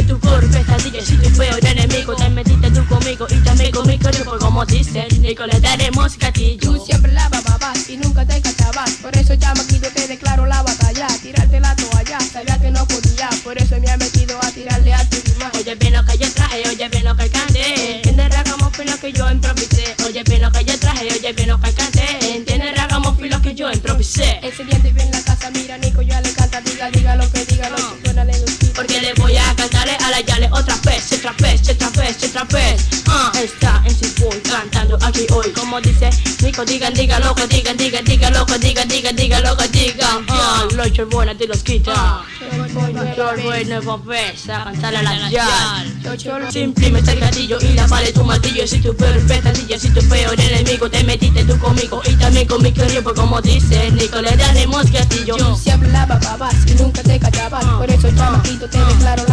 soy tu peor pesadilla, soy tu peor enemigo Te metiste tú conmigo y también con mi cuerpo pues como dicen Nico, le daremos gatillo Tú siempre la bababas y nunca te cansabas Por eso ya maquillo te declaro la batalla Tirarte la toalla, sabía que no podía Por eso me ha metido a tirarle a tu rima Oye bien lo que yo traje, oye bien lo que alcancé Entenderás como fue que yo improvisé. Oye bien lo que yo traje, oye bien lo que alcancé Entenderás como fui que yo improvisé. Ese día te vi en la casa, mira Nico, yo le canta Diga, diga lo que diga, lo le voy a la yale otra vez, otra vez, otra vez, otra vez. Uh, Está en Boy cantando aquí hoy. Como dice Nico, digan, digan, loco, digan, digan, digan, loco, digan, digan, digan, loco, digan uh, Los chorbones te los quita nuevo ves a la yal. Simplemente el gatillo y la vale tu martillo. Si tu peor pesadilla, si tu peor enemigo Te metiste tú conmigo y también con mi querido Pues como dice Nico, le daremos gatillo Yo siempre la bababas y nunca te callabas Por eso chamaquito te declaro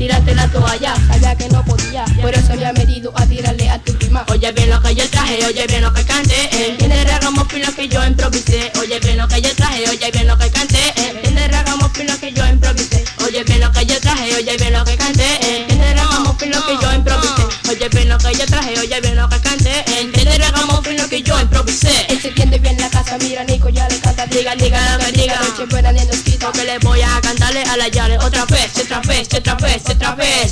Tírate la toalla, sabía que no podía Por eso había medido a tirarle a tu prima. Oye bien lo que yo traje, oye bien lo que cante Entiende ragamos filo que yo improvisé. Oye bien lo que yo traje, oye bien lo que cante Entiende ragamos filo que yo improvisé. Oye bien lo que yo traje, oye bien lo que cante Entiende ragamos filo que yo improvisé. Oye bien lo que yo traje, oye bien lo que cante Entiende ragamos filo que yo improvisé. Él se entiende bien la casa, mira Nico ya Diga, diga lo que diga. Noche buena ni nos quita Que le voy a cantarle a la yale otra vez, otra vez, otra vez, otra vez